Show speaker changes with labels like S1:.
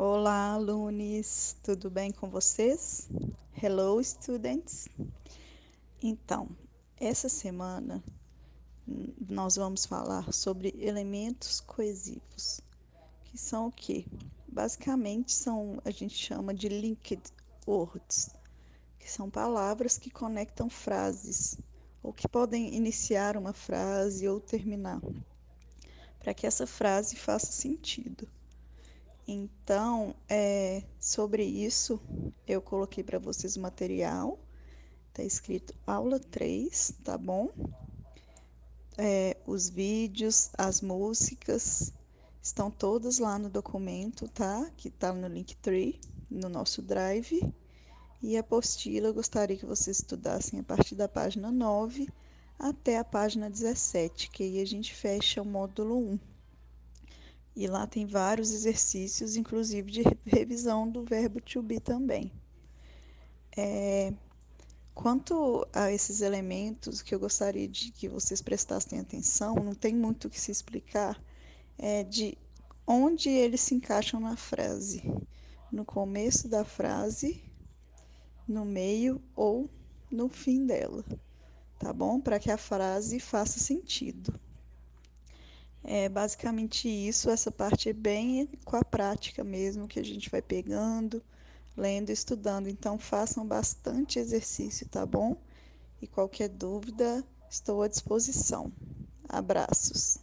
S1: Olá, alunos, tudo bem com vocês? Hello, students! Então, essa semana nós vamos falar sobre elementos coesivos, que são o quê? Basicamente são, a gente chama de linked words, que são palavras que conectam frases, ou que podem iniciar uma frase ou terminar, para que essa frase faça sentido. Então, é, sobre isso, eu coloquei para vocês o material. Tá escrito aula 3, tá bom? É, os vídeos, as músicas, estão todas lá no documento, tá? Que tá no Linktree, no nosso Drive. E a apostila, eu gostaria que vocês estudassem a partir da página 9 até a página 17, que aí a gente fecha o módulo 1. E lá tem vários exercícios, inclusive de revisão do verbo to be também. É, quanto a esses elementos que eu gostaria de que vocês prestassem atenção, não tem muito o que se explicar, é de onde eles se encaixam na frase. No começo da frase, no meio ou no fim dela, tá bom? Para que a frase faça sentido. É basicamente isso, essa parte é bem com a prática mesmo, que a gente vai pegando, lendo, estudando. Então, façam bastante exercício, tá bom? E qualquer dúvida, estou à disposição. Abraços!